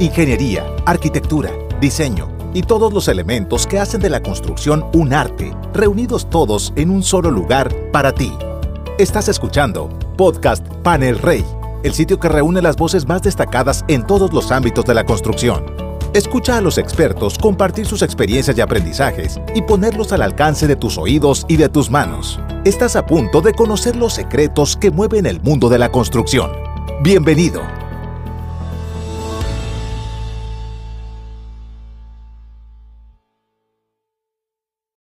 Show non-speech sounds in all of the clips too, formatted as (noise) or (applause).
Ingeniería, arquitectura, diseño y todos los elementos que hacen de la construcción un arte, reunidos todos en un solo lugar para ti. Estás escuchando Podcast Panel Rey, el sitio que reúne las voces más destacadas en todos los ámbitos de la construcción. Escucha a los expertos compartir sus experiencias y aprendizajes y ponerlos al alcance de tus oídos y de tus manos. Estás a punto de conocer los secretos que mueven el mundo de la construcción. Bienvenido.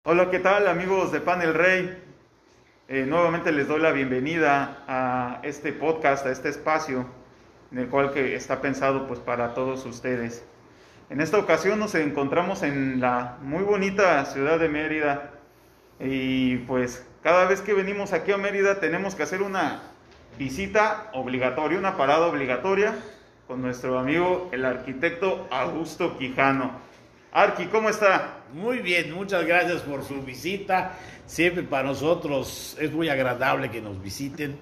Hola, ¿qué tal amigos de Panel Rey? Eh, nuevamente les doy la bienvenida a este podcast, a este espacio en el cual que está pensado pues para todos ustedes. En esta ocasión nos encontramos en la muy bonita ciudad de Mérida y pues cada vez que venimos aquí a Mérida tenemos que hacer una visita obligatoria, una parada obligatoria con nuestro amigo el arquitecto Augusto Quijano. Arqui, ¿cómo está? Muy bien, muchas gracias por su visita. Siempre para nosotros es muy agradable que nos visiten.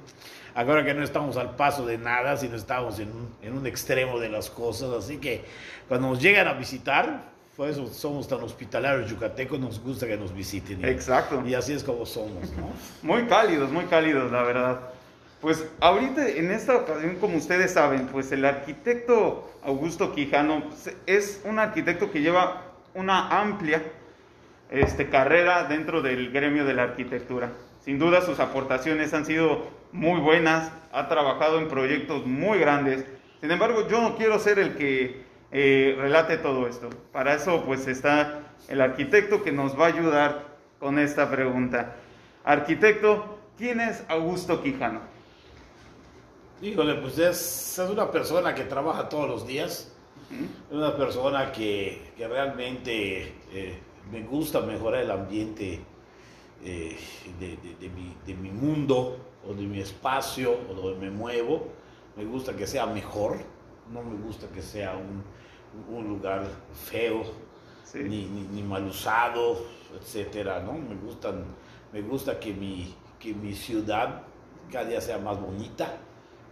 Ahora que no estamos al paso de nada, sino estamos en un, en un extremo de las cosas. Así que cuando nos llegan a visitar, por eso somos tan hospitalarios yucatecos, nos gusta que nos visiten. Exacto. Y así es como somos, ¿no? Muy cálidos, muy cálidos, la verdad. Pues ahorita, en esta ocasión, como ustedes saben, pues el arquitecto Augusto Quijano pues, es un arquitecto que lleva una amplia este, carrera dentro del gremio de la arquitectura. Sin duda sus aportaciones han sido muy buenas, ha trabajado en proyectos muy grandes. Sin embargo, yo no quiero ser el que eh, relate todo esto. Para eso pues está el arquitecto que nos va a ayudar con esta pregunta. Arquitecto, ¿quién es Augusto Quijano? Híjole, pues es, es una persona que trabaja todos los días, es una persona que, que realmente eh, me gusta mejorar el ambiente eh, de, de- de mi, de mi mundo o de mi espacio o donde me muevo. Me gusta que sea mejor, no me gusta que sea un, un lugar feo, Sí. ni, ni, ni mal usado, etcétera, ¿no? Me gustan, me gusta que mi, que mi ciudad cada día sea más bonita,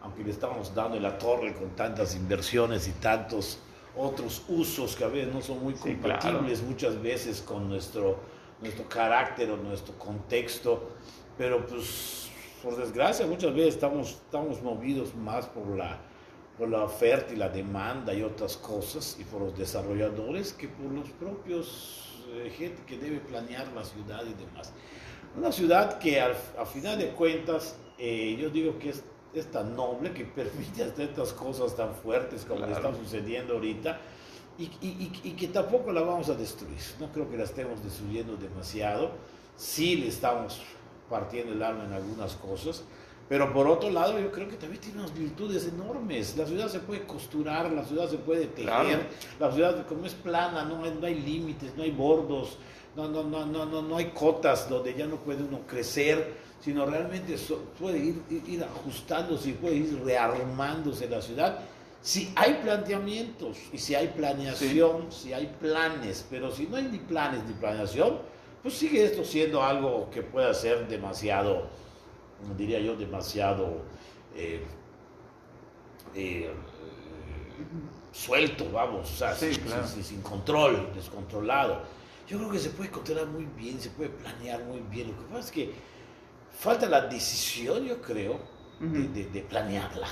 aunque le estamos dando en la torre con tantas inversiones y tantos otros usos que a veces no son muy Sí, compatibles muchas veces con nuestro, nuestro carácter o nuestro contexto, pero pues por desgracia muchas veces estamos, estamos movidos más por la, por la oferta y la demanda y otras cosas, y por los desarrolladores, que por los propios eh, gente que debe planear la ciudad y demás. Una ciudad que al, a final de cuentas, eh, yo digo que es, es tan noble que permite (laughs) hacer estas cosas tan fuertes como Claro. están sucediendo ahorita, y, y- y- y que tampoco la vamos a destruir. No creo que la estemos destruyendo demasiado. Sí le estamos partiendo el alma en algunas cosas, pero por otro lado, yo creo que también tiene unas virtudes enormes. La ciudad se puede costurar, la ciudad se puede tejer, Claro. la ciudad como es plana, no hay, no hay límites, no hay bordos, no, no, no, no, no, no hay cotas donde ya no puede uno crecer, sino realmente so- puede ir, ajustándose y puede ir rearmándose la ciudad. Si hay planteamientos y si hay planeación, si hay planes, pero si no hay ni planes ni planeación, pues sigue esto siendo algo que pueda ser demasiado, diría yo, demasiado eh, eh, suelto, vamos, o sea, Sí, sin, claro. sin- sin control, descontrolado. Yo creo que se puede controlar muy bien, se puede planear muy bien. Lo que pasa es que falta la decisión, yo creo, de, Ujú. de- de planearla.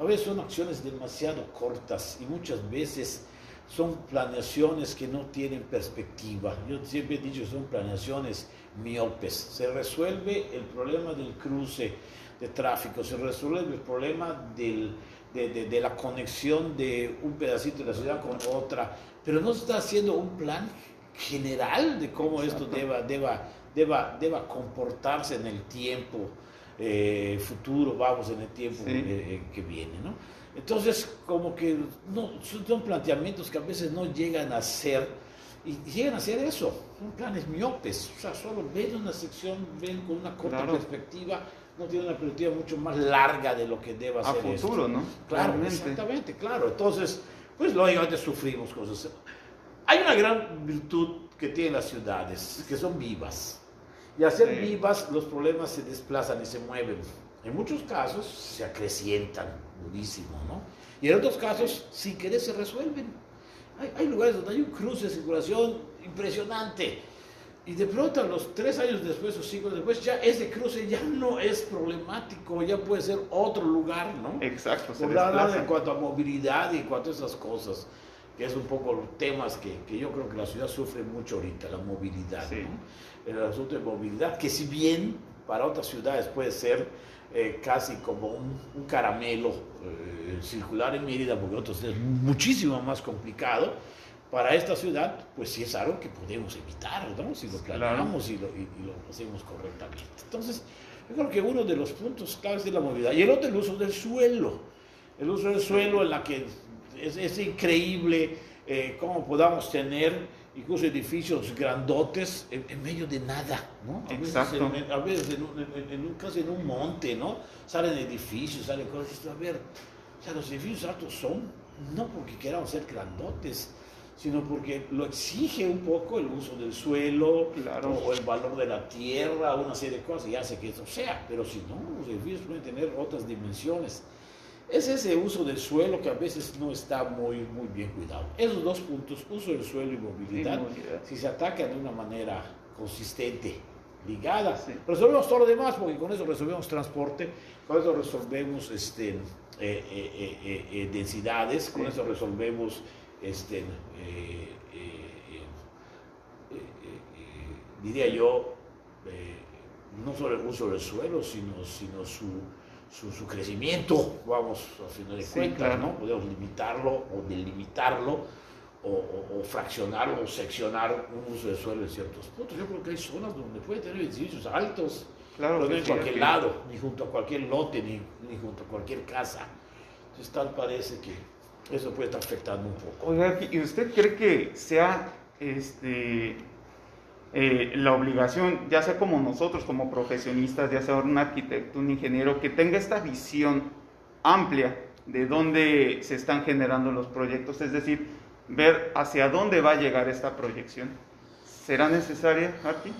A veces son acciones demasiado cortas y muchas veces son planeaciones que no tienen perspectiva. Yo siempre he dicho que son planeaciones miopes. Se resuelve el problema del cruce de tráfico, se resuelve el problema del- de, de- de la conexión de un pedacito de la ciudad con otra, pero no se está haciendo un plan general de cómo esto deba, deba, deba, deba comportarse en el tiempo eh, futuro, vamos, en el tiempo Sí. eh, eh, que viene, ¿no? Entonces, como que no, son planteamientos que a veces no llegan a ser, y llegan a ser eso, son planes miopes, o sea, solo ven una sección, ven con una corta Claro. perspectiva, no tienen una perspectiva mucho más larga de lo que deba A ser futuro, esto. ¿no? Claro, Realmente. exactamente, claro. Entonces, pues lógicamente sufrimos cosas. Hay una gran virtud que tienen las ciudades, que son vivas. Y al ser Sí. vivas, los problemas se desplazan y se mueven. En muchos casos se acrecientan, durísimo, ¿no? Y en otros casos, sin querer, se resuelven. Hay, hay lugares donde hay un cruce de circulación impresionante. Y de pronto, a los tres años después o cinco después, ya ese cruce ya no es problemático, ya puede ser otro lugar, ¿no? Exacto, se desplazan. en cuanto a movilidad y en cuanto a esas cosas, es un poco los temas que, que yo creo que la ciudad sufre mucho ahorita, la movilidad. Sí. ¿no? El asunto de movilidad, que si bien para otras ciudades puede ser eh, casi como un, un caramelo eh, circular en Mérida, porque otros es muchísimo más complicado. Para esta ciudad, pues sí es algo que podemos evitar, ¿no? Si lo Claro. planeamos y, lo, y- y lo hacemos correctamente. Entonces, yo creo que uno de los puntos claves es la movilidad. Y el otro, el uso del suelo. El uso del suelo en la que es, es increíble eh, cómo podamos tener incluso edificios grandotes en, en medio de nada, ¿no? A veces, Exacto. en, a veces en en- casi en un monte, ¿no? Salen edificios, salen cosas. A ver, o sea, los edificios altos son no porque queramos ser grandotes, sino porque lo exige un poco el uso del suelo Claro. o el valor de la tierra, una serie de cosas, y hace que eso sea. Pero si no, los edificios pueden tener otras dimensiones. Es ese uso del suelo que a veces no está muy, muy bien cuidado. Esos dos puntos, uso del suelo y movilidad, si se atacan de una manera consistente, ligada, Sí. resolvemos todo lo demás, porque con eso resolvemos transporte, con eso resolvemos este, eh, eh, eh, densidades, con Sí. eso resolvemos este, diría yo, no solo el uso del suelo, sino, sino su, su, su crecimiento, vamos, a final de Sí, cuentas, claro. ¿no? Podemos limitarlo o delimitarlo o, o- o fraccionar o seccionar un uso del suelo en ciertos puntos. Yo creo que hay zonas donde puede tener edificios altos, Claro pero no en cualquier lado, ni junto a cualquier lote, ni, ni junto a cualquier casa. Entonces tal parece que eso puede estar afectando un poco. Oiga, ¿y usted cree que sea este, eh, la obligación, ya sea como nosotros, como profesionistas, ya sea un arquitecto, un ingeniero, que tenga esta visión amplia de dónde se están generando los proyectos? Es decir, ver hacia dónde va a llegar esta proyección. ¿Será necesaria, Arqui?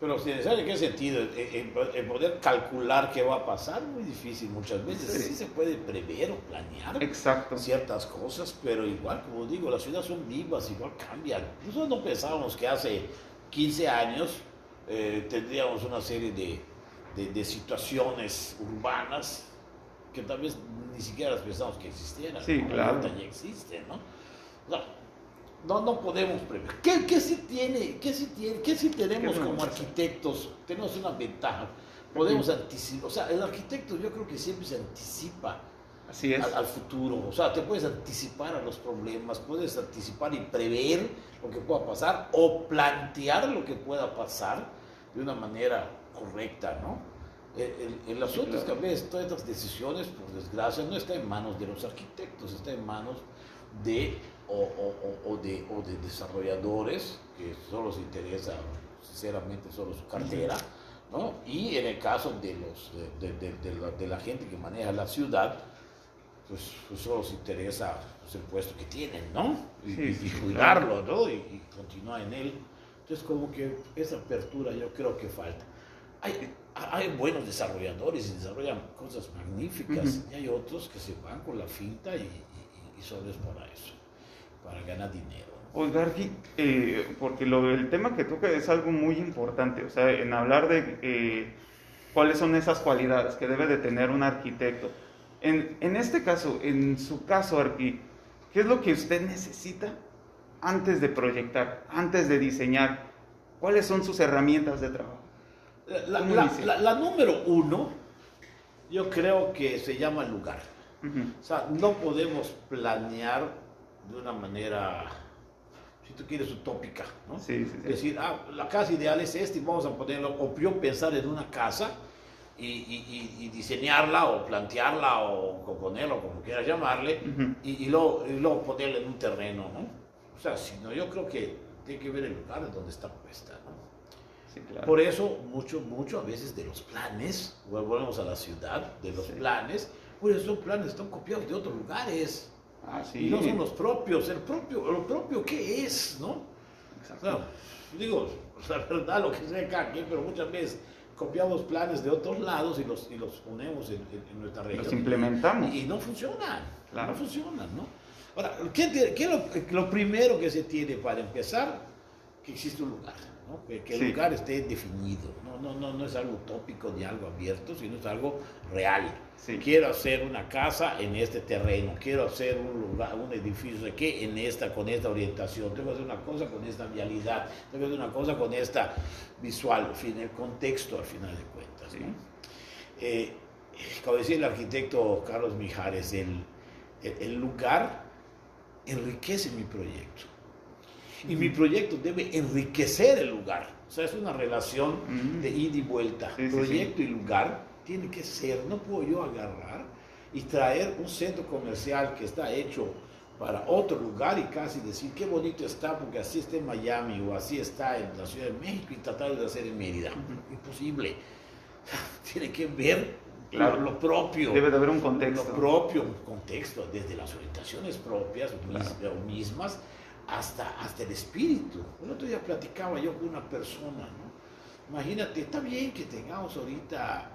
Pero si necesario, ¿en qué sentido? El, el- el poder calcular qué va a pasar, muy difícil muchas veces. Sí. Sí, se puede prever o planear Exacto. ciertas cosas, pero igual, como digo, las ciudades son vivas, igual cambian. Nosotros no pensábamos que hace 15 años eh, tendríamos una serie de, de- de situaciones urbanas que tal vez ni siquiera las pensamos que existieran. Sí, claro. Ya existen, ¿no? No, no, podemos prever. ¿Qué, qué sí tiene? ¿Qué sí tiene? ¿Qué sí tenemos ¿Qué como arquitectos? Tenemos una ventaja. Podemos anticipar, o sea, el arquitecto yo creo que siempre se anticipa Así es. al, al futuro. O sea, te puedes anticipar a los problemas, puedes anticipar y prever lo que pueda pasar o plantear lo que pueda pasar de una manera correcta, ¿no? El, el- el asunto es que a veces todas estas decisiones, por desgracia, no está en manos de los arquitectos, está en manos de o, o- o- de, o de desarrolladores que solo les interesa, sinceramente, solo su cartera, ¿no? Y en el caso de, los, de- de- de la, de la gente que maneja la ciudad, pues, pues solo les interesa pues, el puesto que tienen, ¿no? Y, Sí, sí, y cuidarlo, ¿no? Y, y continuar en él. Entonces, como que esa apertura yo creo que falta. Hay, hay buenos desarrolladores y desarrollan cosas magníficas, Ujú. y hay otros que se van con la finta y, y- y solo es para eso, para ganar dinero. Oiga, eh, porque lo, el tema que toca es algo muy importante, o sea, en hablar de eh, cuáles son esas cualidades que debe de tener un arquitecto. En, en este caso, en su caso, Arqui, ¿qué es lo que usted necesita antes de proyectar, antes de diseñar? ¿Cuáles son sus herramientas de trabajo? La, ¿Cómo la- la- la número uno, yo creo que se llama lugar. Ujú, O sea, no podemos planear de una manera, si tú quieres, utópica, ¿no? Sí, sí, sí. Decir, ah, la casa ideal es esta y vamos a ponerlo, o yo pensar en una casa y, y- y- diseñarla o plantearla o componerla o como quieras llamarle Ujú. y, y luego, y luego ponerla en un terreno, ¿no? O sea, si no, yo creo que tiene que ver el lugar donde está puesta, ¿no? Sí, claro. Por eso, mucho, mucho a veces de los planes, volvemos a la ciudad, de los Sí. planes, pues esos planes están copiados de otros lugares Ah, sí. y no son los propios. El propio, lo propio, ¿qué es? ¿no? O Exacto. sea, digo, (laughs) la verdad, lo que sea cada quien, pero muchas veces copiamos planes de otros lados y los, y los ponemos en, en- nuestra región. Los implementamos. Y, y no funcionan, Claro. no funcionan, ¿no? Ahora, ¿qué, qué es lo, lo primero que se tiene para empezar? Que existe un lugar, ¿no? Que, que el Sí. lugar esté definido, ¿no? No, no, no es algo utópico ni algo abierto, sino es algo real. Sí. Quiero hacer una casa en este terreno, quiero hacer un lugar, un edificio qué en esta, con esta orientación, tengo que hacer una cosa con esta vialidad, tengo que hacer una cosa con esta visual, en fin, el contexto al final de cuentas. Eh, como decía el arquitecto Carlos Mijares, el, el, el lugar enriquece mi proyecto. Y mi proyecto debe enriquecer el lugar. O sea, es una relación Ujú. de ida y vuelta. Sí, sí, proyecto y lugar tiene que ser, no puedo yo agarrar y traer un centro comercial que está hecho para otro lugar y casi decir qué bonito está porque así está en Miami o así está en la Ciudad de México y tratar de hacer en Mérida. Imposible. (laughs) Tiene que ver Claro. lo, propio. Debe de haber un contexto. Lo propio, un contexto, desde las orientaciones propias Claro. mismas hasta, hasta el espíritu. El otro día platicaba yo con una persona, ¿no? Imagínate, está bien que tengamos ahorita,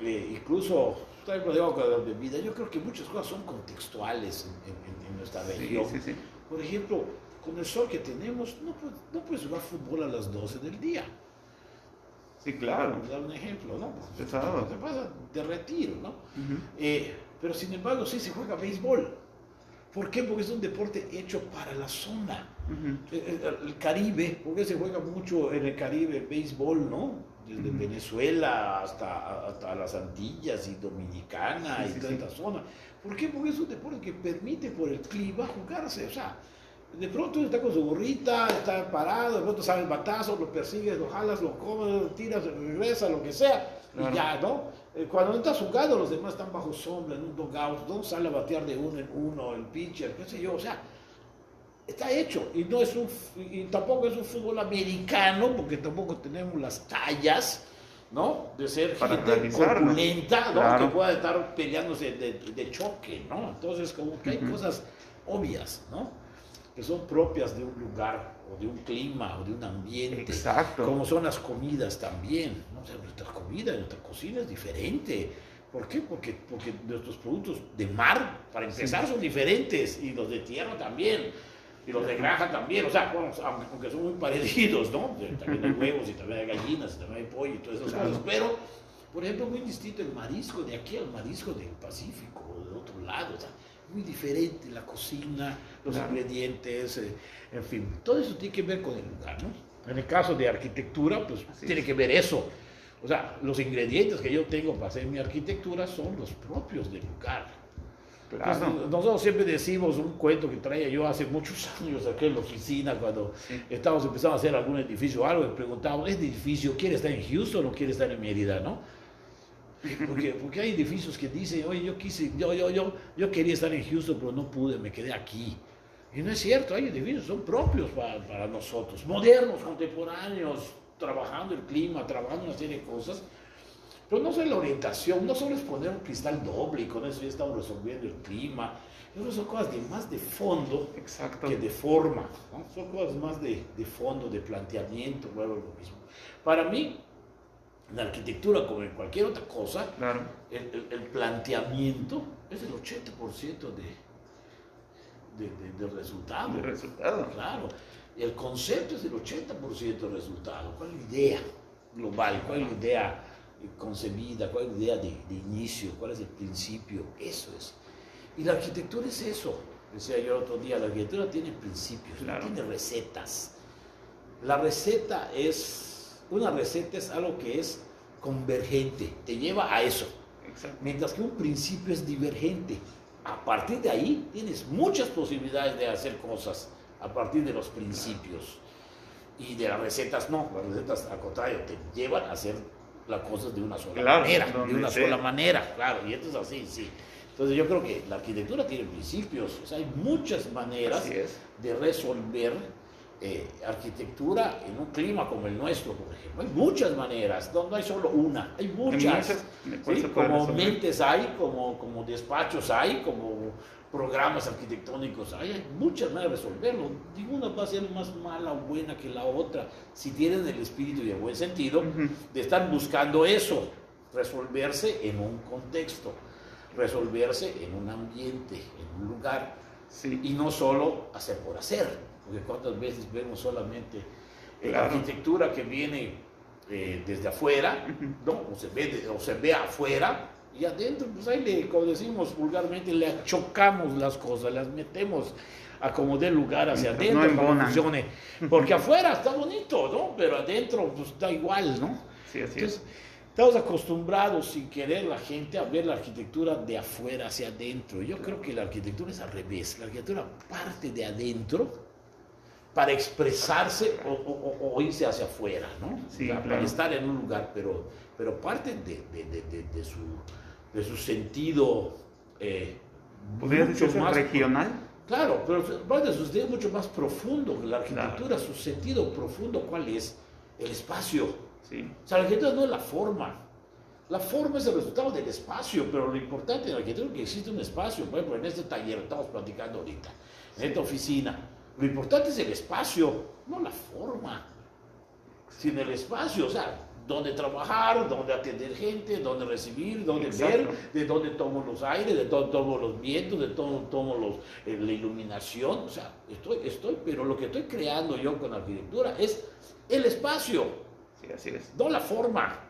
eh, incluso, lo digo con la bebida, yo creo que muchas cosas son contextuales en, en- en nuestra Sí, región. sí, sí. Por ejemplo, con el sol que tenemos, no, puedes- no puedes jugar fútbol a las 12 del día. Sí, claro. Vamos a dar un ejemplo, ¿no? Pesado. Te pasa de retiro, ¿no? Eh, pero sin embargo sí se juega béisbol. ¿Por qué? Porque es un deporte hecho para la zona. Ujú. El, el- el Caribe, porque se juega mucho en el Caribe el béisbol, ¿no? Desde. Venezuela hasta, hasta las Antillas y Dominicana Sí, y sí, toda sí. esta zona. ¿Por qué? Porque es un deporte que permite por el clima jugarse. O sea, de pronto está con su gorrita, está parado, de pronto sale el batazo, lo persigues, lo jalas, lo comes, lo tiras, regresa, lo que sea, Claro. y ya, ¿no? Eh, Cuando no estás jugando, los demás están bajo sombra, en un dugout, ¿no? Sale a batear de uno en uno, el pitcher, qué sé yo, o sea, está hecho. Y, no es un, y tampoco es un fútbol americano, porque tampoco tenemos las tallas, ¿no? De ser Para gente corpulenta, ¿no? Claro. Que pueda estar peleándose de, de choque, ¿no? Entonces, como que hay cosas obvias, ¿no? Que son propias de un lugar, o de un clima, o de un ambiente. Exacto. Como son las comidas también. ¿no? O sea, nuestra comida, nuestra cocina es diferente. ¿Por qué? Porque, porque nuestros productos de mar, para empezar, son diferentes. Y los de tierra también. Y los de granja también. O sea, bueno, aunque son muy parecidos, ¿no? De- También hay huevos y también hay gallinas y también hay pollo y todas esas Claro. cosas. Pero, por ejemplo, muy distinto el marisco de aquí al marisco del Pacífico o del otro lado. O sea, muy diferente la cocina, los Claro. ingredientes, eh, en fin. Todo eso tiene que ver con el lugar, ¿no? En el caso de arquitectura, pues Así tiene es. que ver eso. O sea, los ingredientes que yo tengo para hacer mi arquitectura son los propios del lugar. Entonces, Claro. nosotros siempre decimos un cuento que traía yo hace muchos (laughs) años aquí en la oficina, cuando Sí. estábamos empezando a hacer algún edificio o algo, y preguntábamos, ¿este edificio quiere estar en Houston o quiere estar en Mérida, no? Porque, porque hay edificios que dicen, oye, yo quise, yo, yo, yo, yo quería estar en Houston, pero no pude, me quedé aquí. Y no es cierto, hay edificios son propios para, para nosotros, modernos, contemporáneos, trabajando el clima, trabajando una serie de cosas. Pero no solo la orientación, no solo es poner un cristal doble y con eso ya estamos resolviendo el clima. Eso son cosas de más de fondo Exacto. que de forma. ¿no? Son cosas más de, de fondo, de planteamiento, vuelvo a lo mismo. Para mí, en la arquitectura, como en cualquier otra cosa, Claro. el, el- el planteamiento es el 80% de, de, de- del resultado. El resultado. Claro, el concepto es el 80% del resultado. ¿Cuál es la idea global? ¿Cuál es la idea concebida? ¿Cuál es la idea de, de inicio? ¿Cuál es el principio? Eso es. Y la arquitectura es eso. Decía yo el otro día, la arquitectura tiene principios, no tiene recetas. La receta es, una receta es algo que es convergente, te lleva a eso. Exacto. Mientras que un principio es divergente. A partir de ahí tienes muchas posibilidades de hacer cosas a partir de los principios. Y de las recetas no, las recetas al contrario, te llevan a hacer las cosas de una sola Claro, manera, de una sea. sola manera, claro, y esto es así, sí. Entonces yo creo que la arquitectura tiene principios, o sea, hay muchas maneras de resolver eh, arquitectura en un clima como el nuestro, por ejemplo. Hay muchas maneras, no, no hay solo una, hay muchas. muchas, ¿de cuál ¿sí? Como resolver? mentes hay, como, como despachos hay, como programas arquitectónicos, hay muchas maneras de resolverlo. Ninguna va a ser más mala o buena que la otra, si tienen el espíritu y el buen sentido de estar buscando eso, resolverse en un contexto, resolverse en un ambiente, en un lugar, y no solo hacer por hacer, porque cuántas veces vemos solamente la arquitectura que viene eh, desde afuera, ¿no? o, se ve, o se ve afuera, y adentro, pues ahí le, como decimos vulgarmente, le chocamos las cosas, las metemos a como dé lugar hacia adentro no para que funcione. Porque afuera está bonito, ¿no? Pero adentro, pues da igual, ¿no? Sí, así Entonces, Estamos acostumbrados sin querer la gente a ver la arquitectura de afuera hacia adentro. Yo creo que la arquitectura es al revés. La arquitectura parte de adentro para expresarse o, irse hacia afuera, ¿no? Sí, Para estar en un lugar, pero, pero parte de, de, de, de su de su sentido. Eh, ¿Podría decirse más regional? Claro, pero de su sentido mucho más profundo. La arquitectura, su sentido profundo, ¿cuál es? El espacio. Sí. O sea, la arquitectura no es la forma. La forma es el resultado del espacio, pero lo importante en la arquitectura es que existe un espacio. Por ejemplo, en este taller estamos platicando ahorita, en esta oficina. Lo importante es el espacio, no la forma, sino el espacio. O sea, dónde trabajar, dónde atender gente, dónde recibir, dónde ver, de dónde tomo los aires, de dónde tomo los vientos, de dónde tomo los, eh, la iluminación. O sea, estoy, estoy, pero lo que estoy creando yo con la arquitectura es el espacio. Sí, así es. No la forma.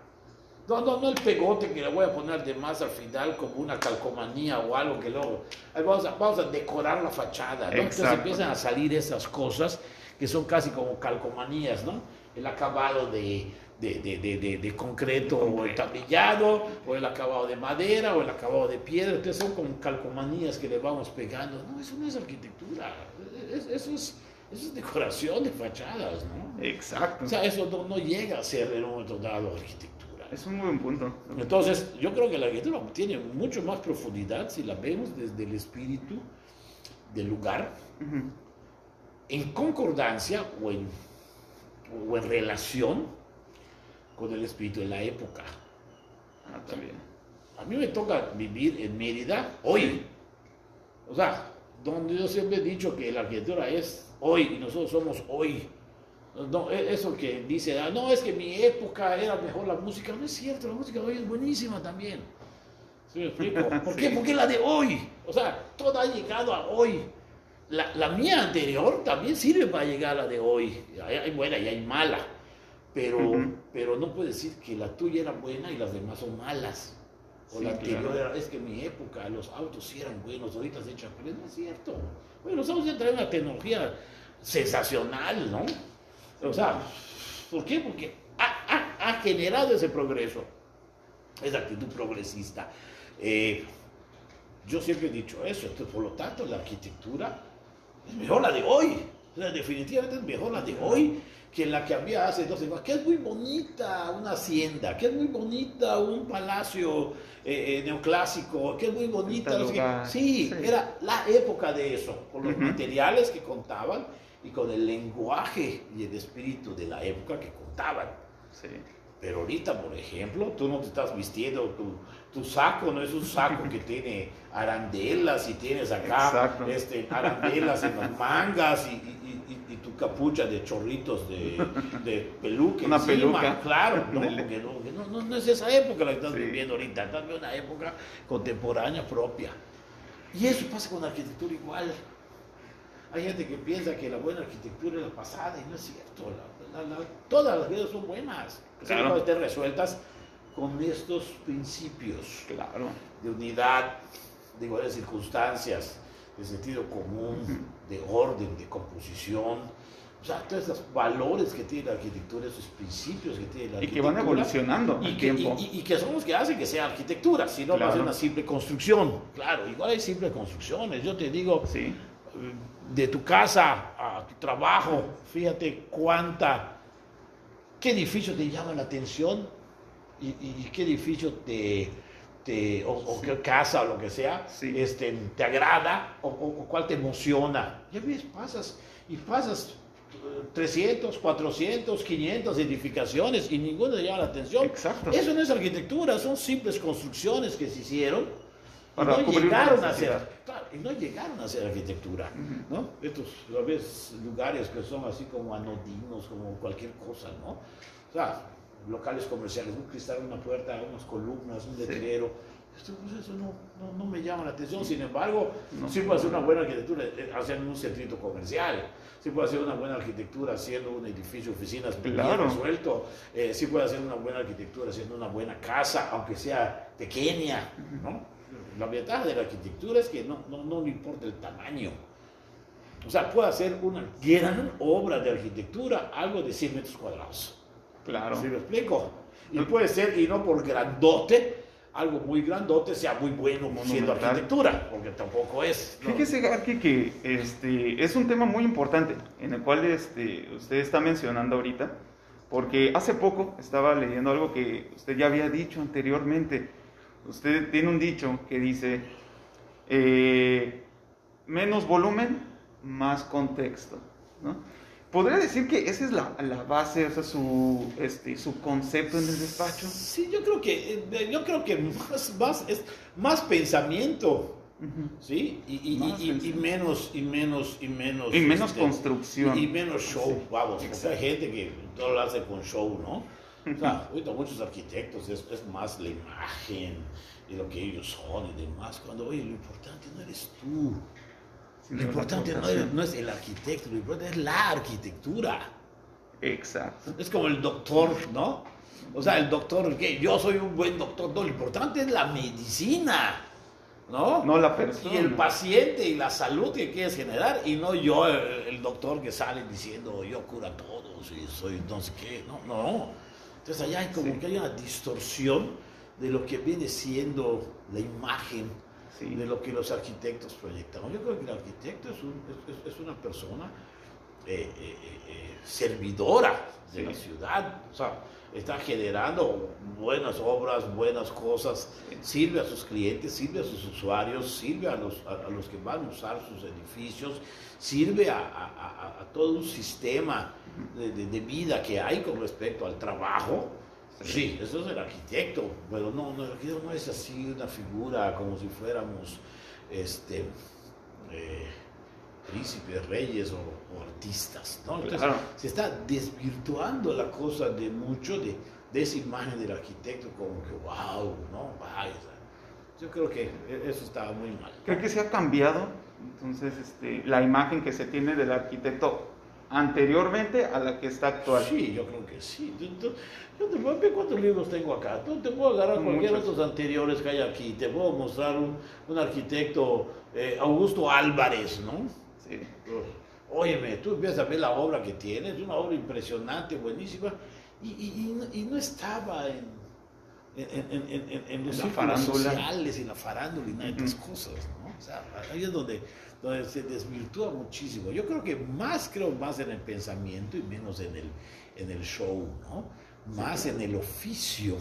No, no, no el pegote que le voy a poner de más al final como una calcomanía o algo que luego vamos a, vamos a decorar la fachada. ¿no? Entonces empiezan a salir esas cosas que son casi como calcomanías, ¿no? El acabado de, de, de, de, de concreto o el tablillado, o el acabado de madera, o el acabado de piedra. Entonces son como calcomanías que le vamos pegando. No, eso no es arquitectura, eso, es, eso es decoración de fachadas, ¿no? Exacto. O sea, eso no, no llega a ser en un momento dado arquitectura. Es un buen punto. Entonces, yo creo que la arquitectura tiene mucho más profundidad si la vemos desde el espíritu del lugar, en concordancia o en, o en relación con el espíritu de la época. Ah, también. A mí me toca vivir en Mérida hoy. O sea, donde yo siempre he dicho que la arquitectura es hoy y nosotros somos hoy. No, e, eso que dice, ah, no, es que mi época era mejor la música. No es cierto, la música hoy es buenísima también. ¿Sí me explico? (laughs) ¿Por qué? Porque la de hoy. O sea, todo ha llegado a hoy. La, la mía anterior también sirve para llegar a la de hoy. Hay buena y hay mala pero, pero no puedes decir que la tuya era buena y las demás son malas. O la anterior era, es que en mi época los autos sí eran buenos, ahorita se echan pero no es cierto. Bueno, los autos ya traen una tecnología sensacional, ¿no? O sea, ¿por qué? Porque ha, ha, generado ese progreso, esa actitud progresista. Eh, yo siempre he dicho eso, entonces por lo tanto la arquitectura es mejor la de hoy, definitivamente es mejor la de hoy que la que había hace 12 años, que es muy bonita una hacienda, que es muy bonita un palacio eh, eh, neoclásico, que es muy bonita... sí, era la época de eso, con los materiales que contaban y con el lenguaje y el espíritu de la época que contaban. Sí. Pero ahorita, por ejemplo, tú no te estás vistiendo, tu, tu saco no es un saco que (laughs) tiene arandelas y tienes acá este, arandelas en las mangas y, tu capucha de chorritos de, de peluque Una peluca. Claro, no, porque no, no, es esa época la que estás viviendo ahorita, estás viviendo una época contemporánea propia. Y eso pasa con la arquitectura igual. Hay gente que piensa que la buena arquitectura es la pasada y no es cierto. todas las vidas son buenas, claro. estén resueltas con estos principios claro. de unidad, de iguales circunstancias, de sentido común, de orden, de composición. O sea, todos esos valores que tiene la arquitectura, esos principios que tiene la arquitectura. Y que van evolucionando y que, tiempo. Y, que son los que hacen que sea arquitectura, si no va a ser una simple construcción. Claro, igual hay simples construcciones. Yo te digo, sí. De tu casa a tu trabajo, fíjate cuánta, qué edificio te llama la atención y, y qué edificio te, o, qué casa o lo que sea, este, te agrada o, o, cuál te emociona. Ya ves, pasas y pasas 300, 400, 500 edificaciones y ninguna te llama la atención. Exacto. Eso no es arquitectura, son simples construcciones que se hicieron y no llegaron a hacer, y no llegaron a hacer arquitectura, ¿no? Estos, a lugares que son así como anodinos, como cualquier cosa, ¿no? O sea, locales comerciales, un cristal, una puerta, unas columnas, un letrero. Esto, pues eso no, no, me llama la atención, sin embargo, sí puede hacer una buena arquitectura eh, haciendo un centrito comercial, sí puede hacer una buena arquitectura haciendo un edificio oficinas bien resuelto, eh, sí puede hacer una buena arquitectura haciendo una buena casa, aunque sea pequeña, ¿no? La ventaja de la arquitectura es que no, no, no le importa el tamaño. O sea, puede hacer una gran obra de arquitectura, algo de 100 metros cuadrados. Claro. ¿Sí me explico? Y puede ser, y no por grandote, algo muy grandote sea muy bueno siendo arquitectura, porque tampoco es. Fíjese, Garki, que este, es un tema muy importante en el cual este, usted está mencionando ahorita, porque hace poco estaba leyendo algo que usted ya había dicho anteriormente. Usted tiene un dicho que dice, eh, menos volumen, más contexto. ¿no? ¿Podría decir que esa es la, la base, o sea, su, este, su concepto en el despacho? Sí, yo creo que, eh, yo creo que más, más, es más pensamiento, ¿sí? Y, y, y, menos, y menos, y menos... Y menos este, construcción. Y, menos show, vamos, porque hay gente que todo lo hace con show, ¿no? O sea, ahorita muchos arquitectos es, es más la imagen y lo que ellos son y demás, cuando, oye, lo importante no eres tú. Lo importante no es, el arquitecto, lo importante es la arquitectura. Exacto. Es como el doctor, ¿no? O sea, el doctor, que yo soy un buen doctor, no, lo importante es la medicina, ¿no? No la persona. Y el paciente y la salud que quieres generar, y no yo, el, doctor que sale diciendo yo cura a todos y soy no sé qué, no, no. Entonces allá hay como que hay una distorsión de lo que viene siendo la imagen de lo que los arquitectos proyectan. Yo creo que el arquitecto es, es, una persona eh, eh, eh, servidora de la ciudad, o sea, está generando buenas obras, buenas cosas, sirve a sus clientes, sirve a sus usuarios, sirve a los, a, los que van a usar sus edificios, sirve a, a, a todo un sistema de, de, vida que hay con respecto al trabajo. Sí, eso es el arquitecto, pero no, no, el arquitecto no es así una figura como si fuéramos este, eh, príncipes, reyes o, artistas. ¿no? Entonces, se está desvirtuando la cosa de mucho de, de, esa imagen del arquitecto como que, wow, ¿no? Vaya. Yo creo que eso está muy mal. Creo que se ha cambiado entonces este, la imagen que se tiene del arquitecto anteriormente a la que está actual. Sí, yo creo que sí. Yo te puedo ver cuántos libros tengo acá. Tú te puedo agarrar cualquiera de los anteriores que hay aquí. Te puedo mostrar un, un arquitecto, eh, Augusto Álvarez, ¿no? Sí. Óyeme, tú empiezas a ver la obra que tiene, es una obra impresionante, buenísima, y, y, y no estaba en, en, en, en los círculos sociales, en la farándula y nada de esas cosas, ¿no? O sea, ahí es donde, donde se desvirtúa muchísimo. Yo creo que más, creo más en el pensamiento y menos en el, en el show, ¿no? más en el oficio.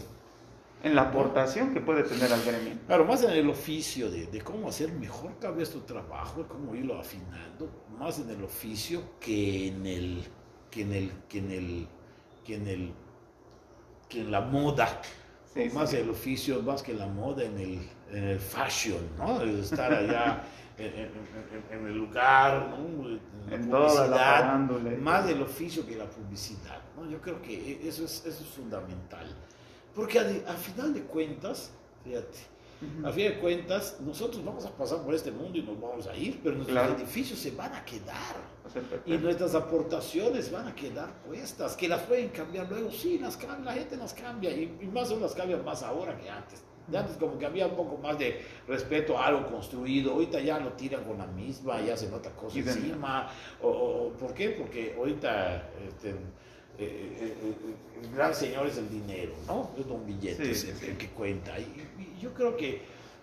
En la aportación que puede tener al gremio. Claro, más en el oficio de, de cómo hacer mejor cada vez tu trabajo, cómo irlo afinando, más en el oficio que en el, que en el, que en el, que en el, que en la moda. más el oficio, más que la moda en el, en el fashion, ¿no? Estar allá (laughs) en, el lugar, ¿no? en la publicidad, más del oficio que la publicidad. ¿no? Yo creo que e, eso es, eso es fundamental. Porque a, final de cuentas, fíjate, a fin de cuentas, nosotros vamos a pasar por este mundo y nos vamos a ir, pero nuestros edificios se van a quedar. Y nuestras aportaciones van a quedar puestas. Que las pueden cambiar luego, sí, las la gente las cambia. Y, y más o las cambia más ahora que antes. De antes como que había un poco más de respeto a algo construido, ahorita ya lo tiran con la misma, ya se nota cosas encima. O, ¿Por qué? Porque ahorita este, el gran señor es el dinero, ¿no? Es un billete el, que cuenta. Y, yo creo que,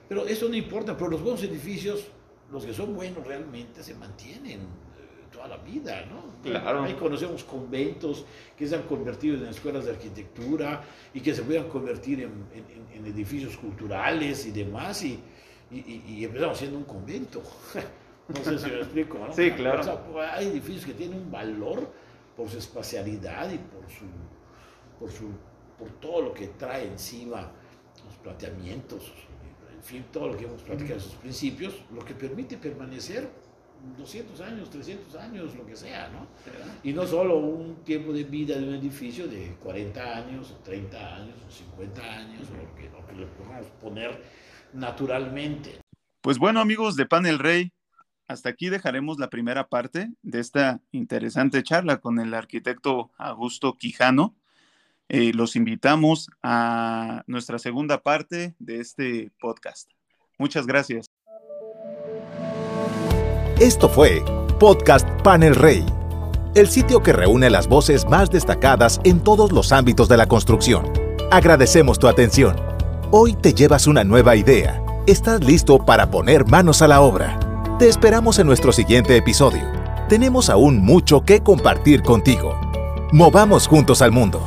pero eso no importa, pero los buenos edificios, los que son buenos realmente, se mantienen toda la vida, ¿no? Claro. Ahí conocemos conventos que se han convertido en escuelas de arquitectura y que se puedan convertir en, en, edificios culturales y demás, y, y, empezamos siendo un convento. (laughs) no sé si me explico, ¿no? Sí, claro. Pues, hay edificios que tienen un valor por su espacialidad y por su, por su por todo lo que trae encima, los planteamientos, en fin, todo lo que hemos platicado, esos principios, lo que permite permanecer 200 años, 300 años, lo que sea, ¿no? Y no solo un tiempo de vida de un edificio de 40 años, o 30 años, o 50 años, o lo que, lo que le podamos poner naturalmente. Pues bueno, amigos de Panel Rey, hasta aquí dejaremos la primera parte de esta interesante charla con el arquitecto Augusto Quijano. Eh, los invitamos a nuestra segunda parte de este podcast. Muchas gracias. Esto fue Podcast Panel Rey, el sitio que reúne las voces más destacadas en todos los ámbitos de la construcción. Agradecemos tu atención. Hoy te llevas una nueva idea. Estás listo para poner manos a la obra. Te esperamos en nuestro siguiente episodio. Tenemos aún mucho que compartir contigo. Movamos juntos al mundo.